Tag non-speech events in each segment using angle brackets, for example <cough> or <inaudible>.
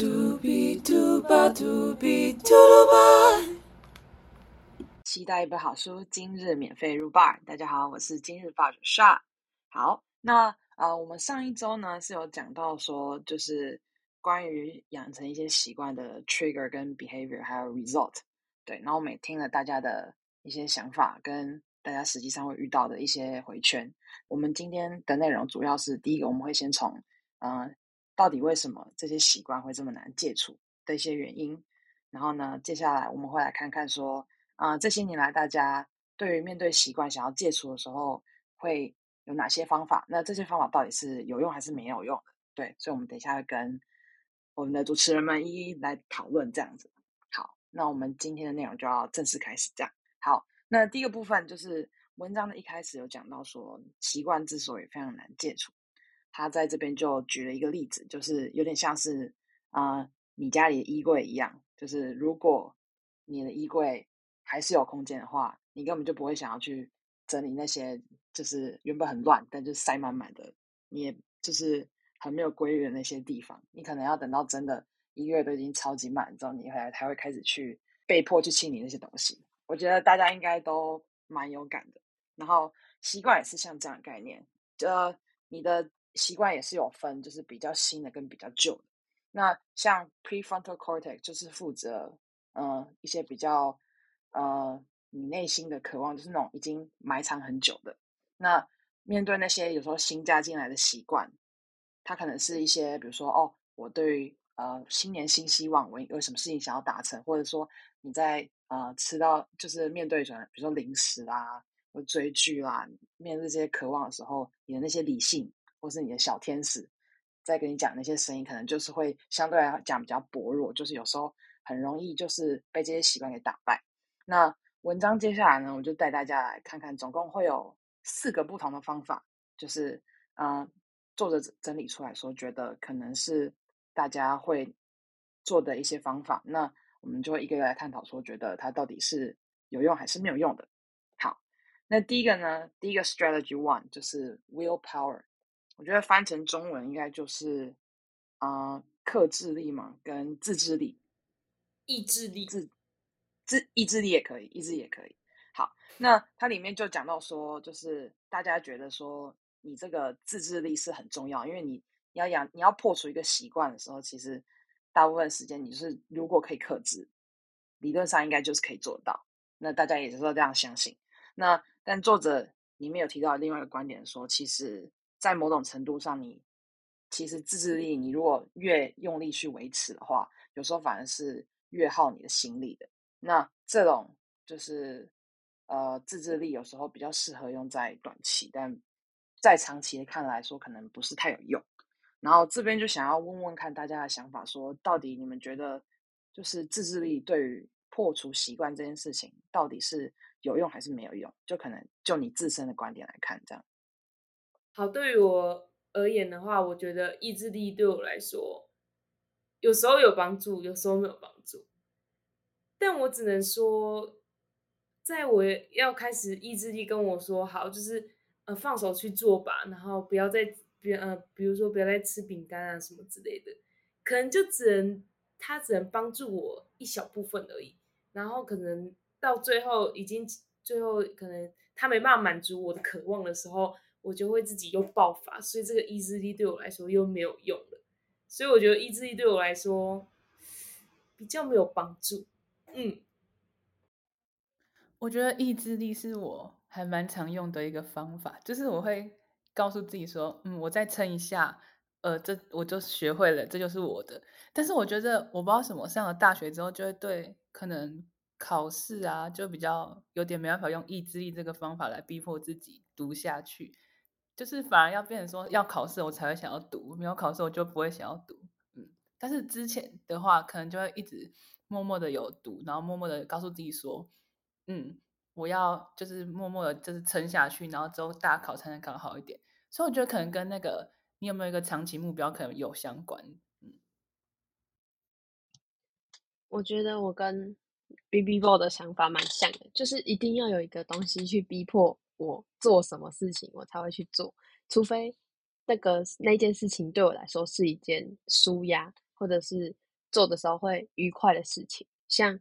嘟比嘟吧嘟比嘟噜吧。期待一本好书，今日免费入吧。大家好，我是今日 bar 主。好，那呃，我们上一周呢是有讲到说，就是关于养成一些习惯的 trigger 跟 behavior，还有 result。对，然后我们也听了大家的一些想法，跟大家实际上会遇到的一些回圈。我们今天的内容主要是第一个，我们会先从嗯。到底为什么这些习惯会这么难戒除的一些原因？然后呢，接下来我们会来看看说，啊，这些年来大家对于面对习惯想要戒除的时候，会有哪些方法？那这些方法到底是有用还是没有用的？对，所以我们等一下会跟我们的主持人们一一来讨论这样子。好，那我们今天的内容就要正式开始。这样，好，那第一个部分就是文章的一开始有讲到说，习惯之所以非常难戒除。他在这边就举了一个例子，就是有点像是啊，你家里的衣柜一样，就是如果你的衣柜还是有空间的话，你根本就不会想要去整理那些就是原本很乱但就塞满满的，你也就是很没有规律的那些地方，你可能要等到真的一个月都已经超级满之后，你才才会开始去被迫去清理那些东西。我觉得大家应该都蛮有感的。然后习惯也是像这样的概念，呃，你的。习惯也是有分，就是比较新的跟比较旧的。那像 prefrontal cortex 就是负责，呃，一些比较，呃，你内心的渴望，就是那种已经埋藏很久的。那面对那些有时候新加进来的习惯，它可能是一些，比如说，哦，我对呃新年新希望，我有什么事情想要达成，或者说你在呃吃到就是面对什么，比如说零食啦，或追剧啦，面对这些渴望的时候，你的那些理性。或是你的小天使在跟你讲那些声音，可能就是会相对来讲比较薄弱，就是有时候很容易就是被这些习惯给打败。那文章接下来呢，我就带大家来看看，总共会有四个不同的方法，就是嗯，作者整理出来说，觉得可能是大家会做的一些方法。那我们就一个个来探讨，说觉得它到底是有用还是没有用的。好，那第一个呢，第一个 strategy one 就是 willpower。我觉得翻成中文应该就是啊，克制力嘛，跟自制力、意志力、自自意志力也可以，意志也可以。好，那它里面就讲到说，就是大家觉得说，你这个自制力是很重要，因为你你要养，你要破除一个习惯的时候，其实大部分时间你是如果可以克制，理论上应该就是可以做到。那大家也是说这样相信。那但作者里面有提到另外一个观点，说其实。在某种程度上，你其实自制力，你如果越用力去维持的话，有时候反而是越耗你的心力的。那这种就是呃自制力，有时候比较适合用在短期，但在长期的看来说，可能不是太有用。然后这边就想要问问看大家的想法，说到底你们觉得就是自制力对于破除习惯这件事情，到底是有用还是没有用？就可能就你自身的观点来看，这样。好，对于我而言的话，我觉得意志力对我来说，有时候有帮助，有时候没有帮助。但我只能说，在我要开始意志力跟我说好，就是呃放手去做吧，然后不要再别呃比如说不要再吃饼干啊什么之类的，可能就只能他只能帮助我一小部分而已。然后可能到最后已经最后可能他没办法满足我的渴望的时候。我就会自己又爆发，所以这个意志力对我来说又没有用了，所以我觉得意志力对我来说比较没有帮助。嗯，我觉得意志力是我还蛮常用的一个方法，就是我会告诉自己说，嗯，我再撑一下，呃，这我就学会了，这就是我的。但是我觉得我不知道什么，上了大学之后就会对可能考试啊，就比较有点没办法用意志力这个方法来逼迫自己读下去。就是反而要变成说要考试我才会想要读，没有考试我就不会想要读。嗯，但是之前的话可能就会一直默默的有读，然后默默的告诉自己说，嗯，我要就是默默的就是撑下去，然后之后大考才能考好一点。所以我觉得可能跟那个你有没有一个长期目标可能有相关。嗯，我觉得我跟 B B Boy 的想法蛮像的，就是一定要有一个东西去逼迫。我做什么事情，我才会去做，除非那个那件事情对我来说是一件舒压，或者是做的时候会愉快的事情，像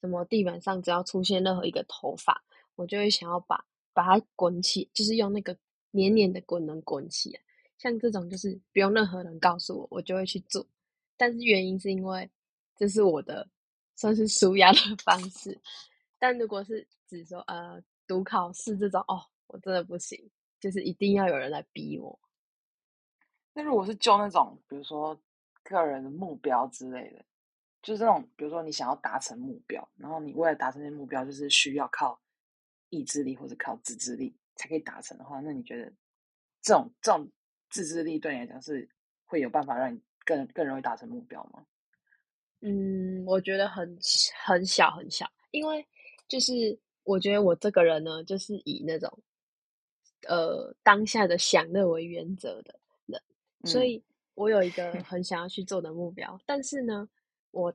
什么地板上只要出现任何一个头发，我就会想要把把它滚起，就是用那个黏黏的滚轮滚起来。像这种就是不用任何人告诉我，我就会去做。但是原因是因为这是我的算是舒压的方式。但如果是只说呃读考试这种哦，我真的不行，就是一定要有人来逼我。那如果是就那种比如说个人的目标之类的，就是这种比如说你想要达成目标，然后你为了达成这些目标，就是需要靠意志力或者靠自制力才可以达成的话，那你觉得这种这种？自制力对你来讲是会有办法让你更更容易达成目标吗？嗯，我觉得很很小很小，因为就是我觉得我这个人呢，就是以那种呃当下的享乐为原则的人，所以我有一个 <laughs> 很想要去做的目标，但是呢，我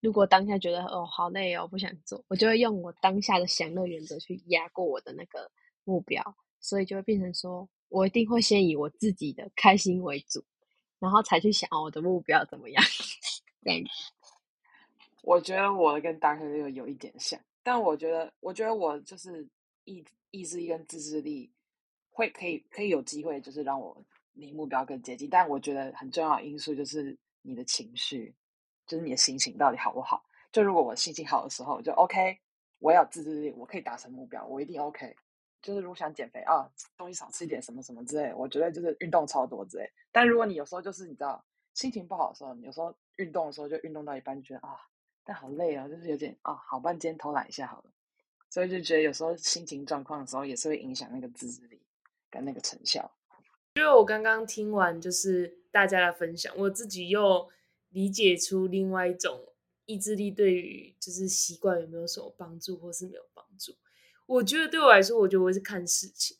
如果当下觉得哦好累哦不想做，我就会用我当下的享乐原则去压过我的那个目标，所以就会变成说。我一定会先以我自己的开心为主，然后才去想我的目标怎么样。<laughs> 对，我觉得我跟大哥又有一点像，但我觉得，我觉得我就是意意志力跟自制力会可以可以有机会，就是让我离目标更接近。但我觉得很重要的因素就是你的情绪，就是你的心情到底好不好。就如果我心情好的时候，就 OK，我有自制力，我可以达成目标，我一定 OK。就是如果想减肥啊，东西少吃一点，什么什么之类，我觉得就是运动超多之类。但如果你有时候就是你知道心情不好的时候，你有时候运动的时候就运动到一半就觉得啊，但好累啊，就是有点啊，好半天偷懒一下好了。所以就觉得有时候心情状况的时候也是会影响那个自制力跟那个成效。因为我刚刚听完就是大家的分享，我自己又理解出另外一种意志力对于就是习惯有没有什么帮助，或是没有帮助。我觉得对我来说，我觉得我是看事情。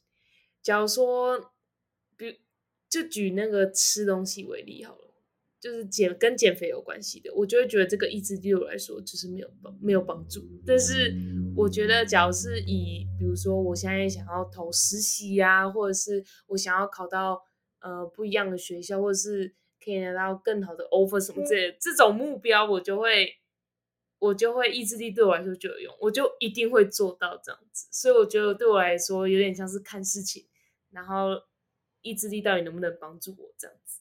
假如说，比就举那个吃东西为例好了，就是减跟减肥有关系的，我就会觉得这个意志力对我来说就是没有帮没有帮助。但是我觉得，假如是以比如说我现在想要投实习呀，或者是我想要考到呃不一样的学校，或者是可以拿到更好的 offer 什么之类这种目标，我就会。我就会意志力对我来说就有用，我就一定会做到这样子。所以我觉得对我来说有点像是看事情，然后意志力到底能不能帮助我这样子。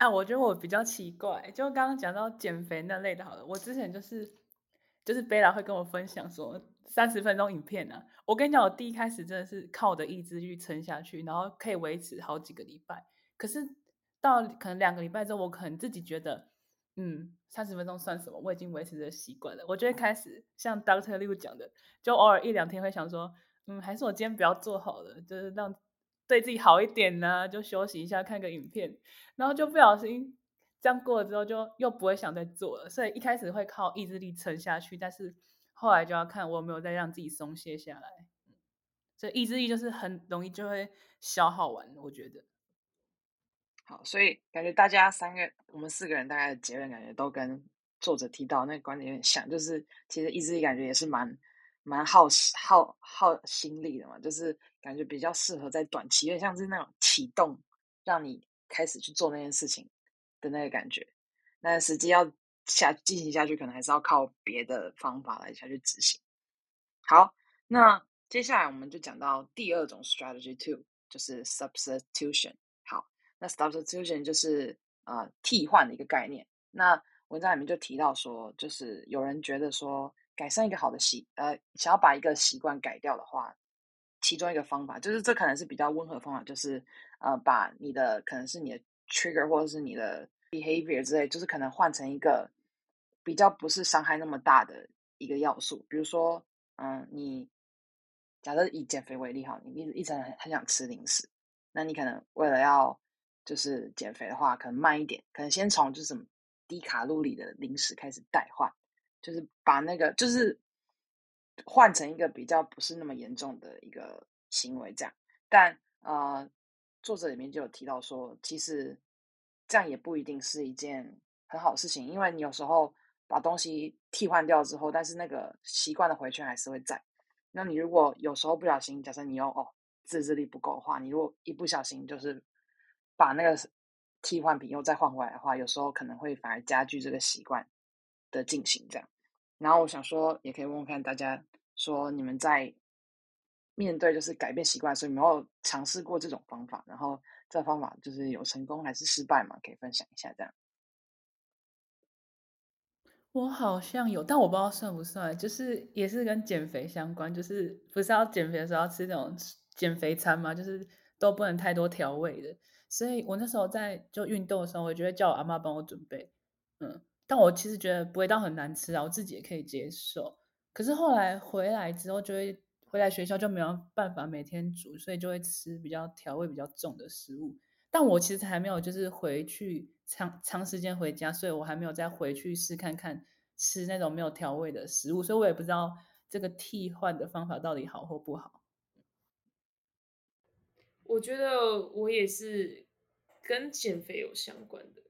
啊，我觉得我比较奇怪，就刚刚讲到减肥那类的，好了，我之前就是就是贝拉会跟我分享说三十分钟影片呢。我跟你讲，我第一开始真的是靠我的意志力撑下去，然后可以维持好几个礼拜。可是到可能两个礼拜之后，我可能自己觉得。嗯，三十分钟算什么？我已经维持着习惯了。我就会开始像 Doctor Liu 讲的，就偶尔一两天会想说，嗯，还是我今天不要做好了，就是让对自己好一点呢，就休息一下，看个影片，然后就不小心这样过了之后，就又不会想再做了。所以一开始会靠意志力撑下去，但是后来就要看我有没有再让自己松懈下来。所以意志力就是很容易就会消耗完，我觉得。好，所以感觉大家三个，我们四个人大概的结论感觉都跟作者提到那个观点有点像，就是其实意志力感觉也是蛮蛮耗耗耗心力的嘛，就是感觉比较适合在短期，有点像是那种启动，让你开始去做那件事情的那个感觉。那实际要下进行下去，可能还是要靠别的方法来下去执行。好，那接下来我们就讲到第二种 strategy two，就是 substitution。好那 substitution 就是呃替换的一个概念。那文章里面就提到说，就是有人觉得说，改善一个好的习呃，想要把一个习惯改掉的话，其中一个方法就是这可能是比较温和的方法，就是呃，把你的可能是你的 trigger 或者是你的 behavior 之类，就是可能换成一个比较不是伤害那么大的一个要素。比如说，嗯，你假设以减肥为例哈，你一直一直很很想吃零食，那你可能为了要就是减肥的话，可能慢一点，可能先从就是什么低卡路里的零食开始代换，就是把那个就是换成一个比较不是那么严重的一个行为，这样。但呃，作者里面就有提到说，其实这样也不一定是一件很好的事情，因为你有时候把东西替换掉之后，但是那个习惯的回圈还是会在。那你如果有时候不小心，假设你又哦自制力不够的话，你如果一不小心就是。把那个替换品又再换回来的话，有时候可能会反而加剧这个习惯的进行这样。然后我想说，也可以问问看大家，说你们在面对就是改变习惯的时候，有没有尝试过这种方法？然后这方法就是有成功还是失败嘛？可以分享一下这样。我好像有，但我不知道算不算，就是也是跟减肥相关，就是不是要减肥的时候要吃那种减肥餐吗？就是都不能太多调味的。所以我那时候在就运动的时候，我就会叫我阿妈帮我准备，嗯，但我其实觉得不会到很难吃啊，我自己也可以接受。可是后来回来之后，就会回来学校就没有办法每天煮，所以就会吃比较调味比较重的食物。但我其实还没有就是回去长长时间回家，所以我还没有再回去试看看吃那种没有调味的食物，所以我也不知道这个替换的方法到底好或不好。我觉得我也是跟减肥有相关的，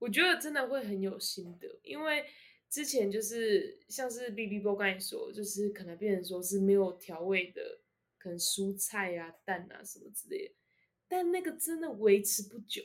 我觉得真的会很有心得，因为之前就是像是 B B 波刚才说，就是可能变成说是没有调味的，可能蔬菜啊、蛋啊什么之类的。但那个真的维持不久，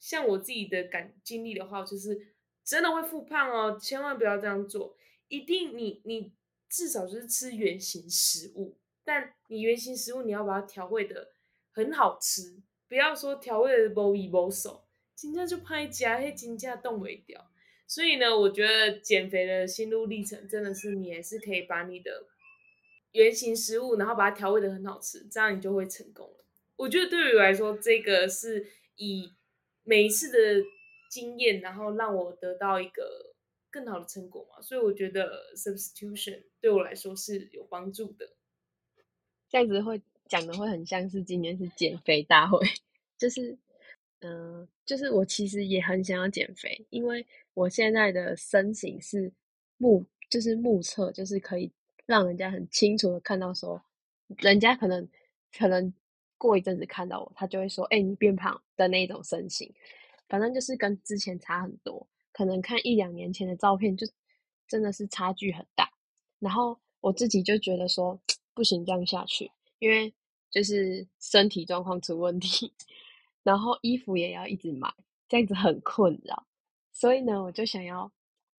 像我自己的感经历的话，就是真的会复胖哦，千万不要这样做。一定你你至少就是吃原形食物，但你原形食物你要把它调味的很好吃，不要说调味的无味无手，今天就拍夹黑金价冻尾掉。所以呢，我觉得减肥的心路历程真的是你还是可以把你的原形食物，然后把它调味的很好吃，这样你就会成功了。我觉得对于我来说，这个是以每一次的经验，然后让我得到一个更好的成果嘛。所以我觉得 substitution 对我来说是有帮助的。这样子会讲的会很像是今年是减肥大会，<laughs> 就是嗯，就是我其实也很想要减肥，因为我现在的身形是目就是目测，就是可以让人家很清楚的看到说，人家可能可能。过一阵子看到我，他就会说：“哎，你变胖的那种身形，反正就是跟之前差很多。可能看一两年前的照片，就真的是差距很大。然后我自己就觉得说，不行这样下去，因为就是身体状况出问题，然后衣服也要一直买，这样子很困扰。所以呢，我就想要，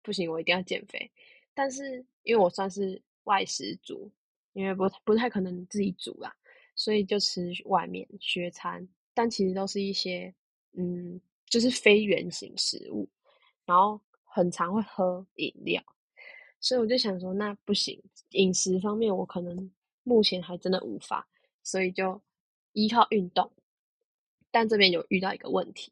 不行，我一定要减肥。但是因为我算是外食族，因为不不太可能自己煮啦。”所以就吃外面学餐，但其实都是一些嗯，就是非圆形食物，然后很常会喝饮料，所以我就想说，那不行，饮食方面我可能目前还真的无法，所以就依靠运动。但这边有遇到一个问题，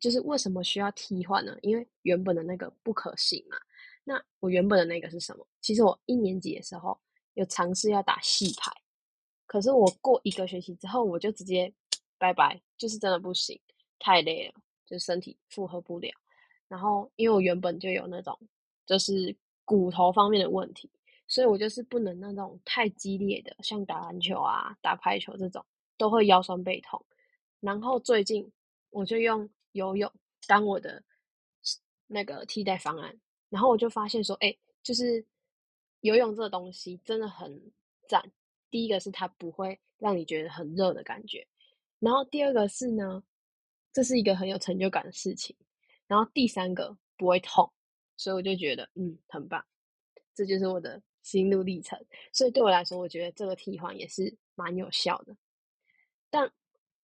就是为什么需要替换呢？因为原本的那个不可行嘛。那我原本的那个是什么？其实我一年级的时候有尝试要打戏牌。可是我过一个学期之后，我就直接拜拜，就是真的不行，太累了，就身体负荷不了。然后因为我原本就有那种就是骨头方面的问题，所以我就是不能那种太激烈的，像打篮球啊、打排球这种，都会腰酸背痛。然后最近我就用游泳当我的那个替代方案，然后我就发现说，哎，就是游泳这个东西真的很赞。第一个是它不会让你觉得很热的感觉，然后第二个是呢，这是一个很有成就感的事情，然后第三个不会痛，所以我就觉得嗯很棒，这就是我的心路历程。所以对我来说，我觉得这个替换也是蛮有效的。但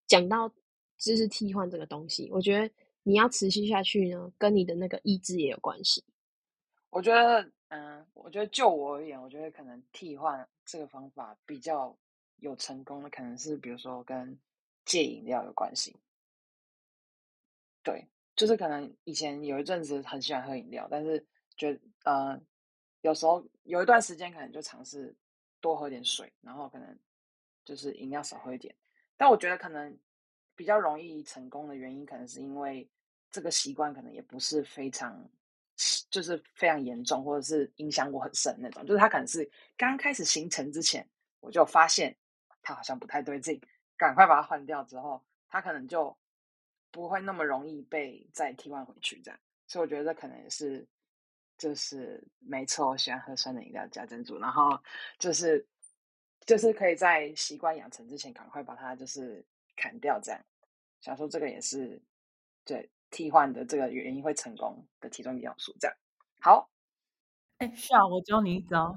讲到知识替换这个东西，我觉得你要持续下去呢，跟你的那个意志也有关系。我觉得。嗯，我觉得就我而言，我觉得可能替换这个方法比较有成功的，可能是比如说跟戒饮料有关系。对，就是可能以前有一阵子很喜欢喝饮料，但是觉得呃，有时候有一段时间可能就尝试多喝点水，然后可能就是饮料少喝一点。但我觉得可能比较容易成功的原因，可能是因为这个习惯可能也不是非常。就是非常严重，或者是影响我很深那种。就是他可能是刚开始形成之前，我就发现他好像不太对劲，赶快把它换掉之后，他可能就不会那么容易被再替换回去这样。所以我觉得这可能也是，就是没错，我喜欢喝酸的饮料加珍珠，然后就是就是可以在习惯养成之前，赶快把它就是砍掉这样。想说这个也是对替换的这个原因会成功的其中一个要素。这样好，哎，是啊，我教你一招，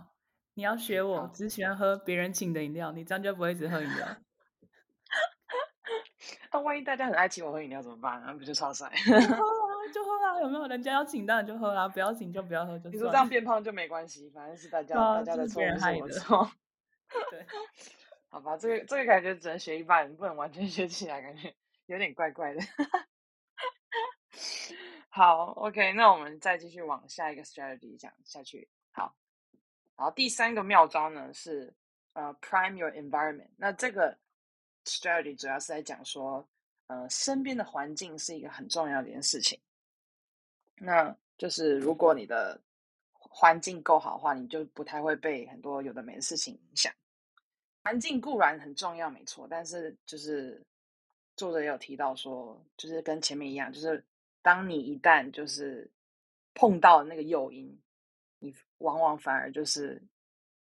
你要学我，只喜欢喝别人请的饮料，你这样就不会一直喝饮料。<laughs> 那万一大家很爱请我喝饮料怎么办？那不就超帅？就喝啊，就喝啊，有没有？人家要请当然就喝啊，不要请就不要喝，就你说这样。变胖就没关系，反正是大家、啊大家的错，就是别人不是害的我错。对 <laughs> <laughs> 好吧，这个这个感觉只能学一半，不能完全学起来，感觉有点怪怪的。<laughs> 好，OK，那我们再继续往下一个 strategy 讲下去。好，好，第三个妙招呢是呃 prime your environment。那这个 strategy 主要是在讲说，呃，身边的环境是一个很重要的一件事情。那就是如果你的环境够好的话，你就不太会被很多有的没的事情影响。环境固然很重要，没错，但是就是作者也有提到说，就是跟前面一样，就是当你一旦就是碰到那个诱因，你往往反而就是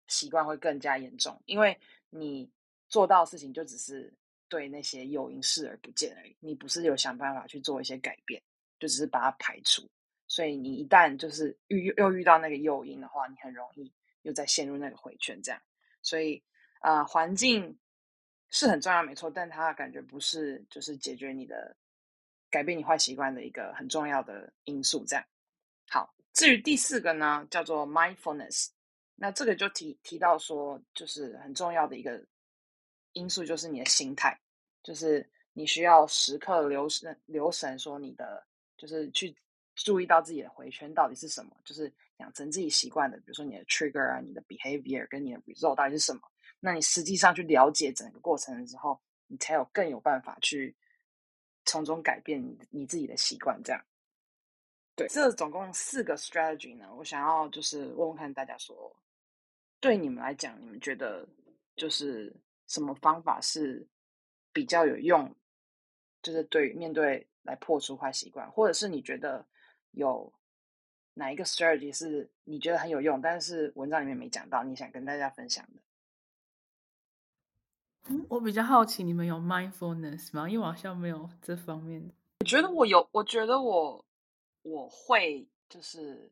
习惯会更加严重，因为你做到的事情就只是对那些诱因视而不见而已，你不是有想办法去做一些改变，就只是把它排除。所以你一旦就是遇又遇到那个诱因的话，你很容易又再陷入那个回圈，这样。所以啊、环境是很重要，没错，但它感觉不是就是解决你的改变你坏习惯的一个很重要的因素。这样好，至于第四个呢，叫做 mindfulness，那这个就提提到说，就是很重要的一个因素就是你的心态，就是你需要时刻留神留神，说你的就是去注意到自己的回圈到底是什么，就是养成自己习惯的，比如说你的 trigger 啊、你的 behavior 跟你的 result 到底是什么。那你实际上去了解整个过程之后，你才有更有办法去从中改变你你自己的习惯。这样，对，这总共四个 strategy 呢，我想要就是问问看大家说，对你们来讲，你们觉得就是什么方法是比较有用？就是对面对来破除坏习惯，或者是你觉得有哪一个 strategy 是你觉得很有用，但是文章里面没讲到，你想跟大家分享的？嗯，我比较好奇，你们有 mindfulness 吗？因为我好像没有这方面的。我觉得我有，我觉得我我会就是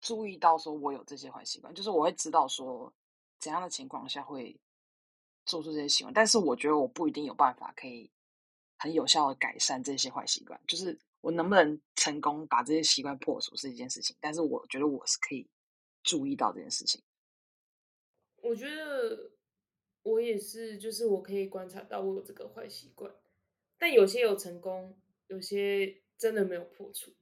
注意到说我有这些坏习惯，就是我会知道说怎样的情况下会做出这些习惯，但是我觉得我不一定有办法可以很有效的改善这些坏习惯，就是我能不能成功把这些习惯破除是一件事情，但是我觉得我是可以注意到这件事情。我觉得我也是，就是我可以观察到我有这个坏习惯，但有些有成功，有些真的没有破除，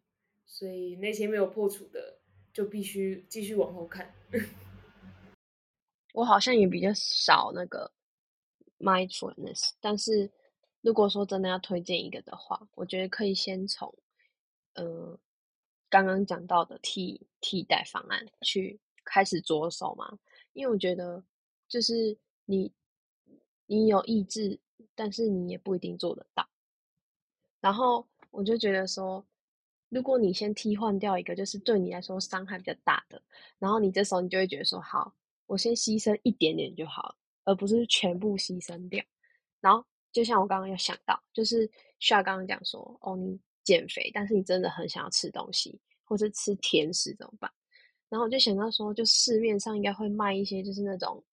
所以那些没有破除的就必须继续往后看。<laughs> 我好像也比较少那个 mindfulness，但是如果说真的要推荐一个的话，我觉得可以先从呃刚刚讲到的替替代方案去开始着手嘛，因为我觉得就是你你有意志，但是你也不一定做得到。然后我就觉得说，如果你先替换掉一个就是对你来说伤害比较大的，然后你这时候你就会觉得说，好，我先牺牲一点点就好了，而不是全部牺牲掉。然后就像我刚刚有想到，就是需要刚刚讲说，哦，你减肥，但是你真的很想要吃东西，或是吃甜食怎么办？然后我就想到说，就市面上应该会卖一些就是那种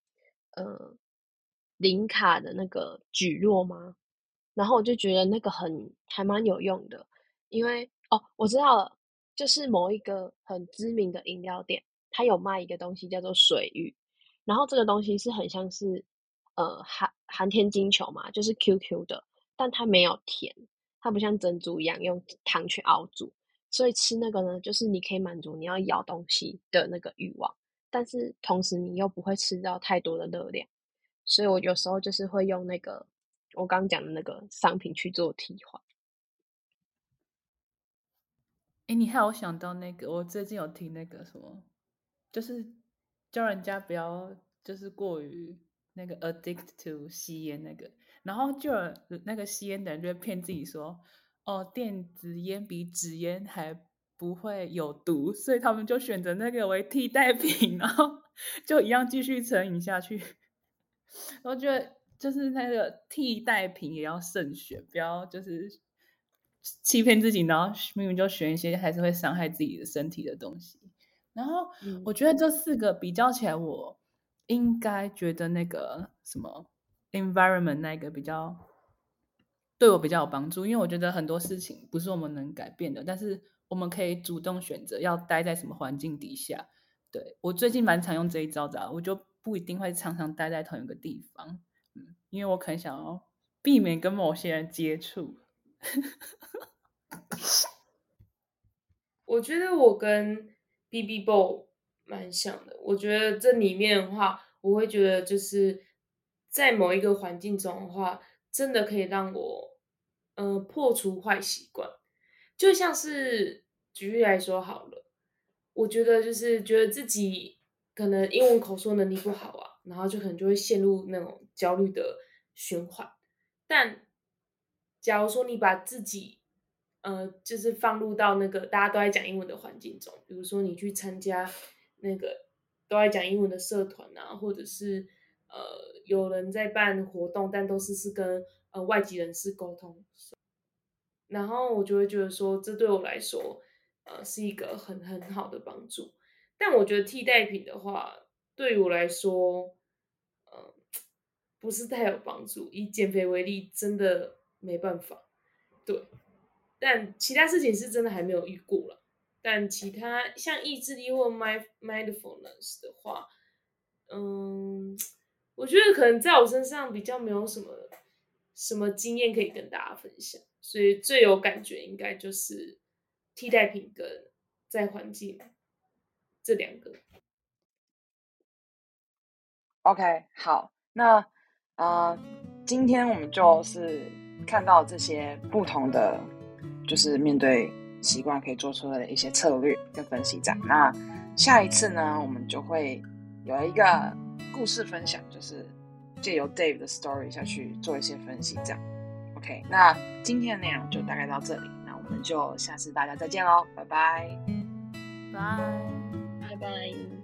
呃零卡的那个蒟蒻吗？然后我就觉得那个很还蛮有用的，因为哦，我知道了，就是某一个很知名的饮料店，它有卖一个东西叫做水芋，然后这个东西是很像是呃寒寒天金球嘛，就是 QQ 的，但它没有甜，它不像珍珠一样用糖去熬煮，所以吃那个呢，就是你可以满足你要咬东西的那个欲望，但是同时你又不会吃到太多的热量，所以我有时候就是会用那个我刚讲的那个商品去做替换。哎，你害我想到那个，我最近有听那个什么，就是教人家不要就是过于那个 addict to 吸烟那个，然后就有那个吸烟的人就会骗自己说，哦，电子烟比纸烟还不会有毒，所以他们就选择那个为替代品，然后 <laughs> 就一样继续成瘾下去。我觉得就是那个替代品也要慎选，不要就是欺骗自己，然后明明就选一些还是会伤害自己的身体的东西。然后嗯我觉得这四个比较起来，我应该觉得那个什么 environment 那个比较对我比较有帮助，因为我觉得很多事情不是我们能改变的，但是我们可以主动选择要待在什么环境底下。对我最近蛮常用这一招的啊、我就不一定会常常待在同一个地方，嗯，因为我可能想要避免跟某些人接触。<laughs> 我觉得我跟 B B Bo 蛮像的。我觉得这里面的话，我会觉得就是在某一个环境中的话，真的可以让我呃破除坏习惯。就像是举例来说好了，我觉得就是觉得自己可能英文口说能力不好啊，然后就可能就会陷入那种焦虑的循环。但假如说你把自己呃，就是放入到那个大家都在讲英文的环境中，比如说你去参加那个都在讲英文的社团啊，或者是呃有人在办活动，但都是是跟呃外籍人士沟通，然后我就会觉得说，这对我来说呃是一个很很好的帮助。但我觉得替代品的话，对我来说，呃，不是太有帮助。以减肥为例，真的没办法。对，但其他事情是真的还没有遇过了。但其他像意志力或 mind mindfulness 的话，嗯，我觉得可能在我身上比较没有什么什么经验可以跟大家分享，所以最有感觉应该就是替代品跟在环境这两个。OK，好，那呃，今天我们就是看到这些不同的，就是面对习惯可以做出的一些策略跟分析这样。那下一次呢，我们就会有一个故事分享，就是借由 Dave 的 story 下去做一些分析这样。OK，那今天的内容就大概到这里，那我们就下次大家再见喽，拜拜。拜。拜拜。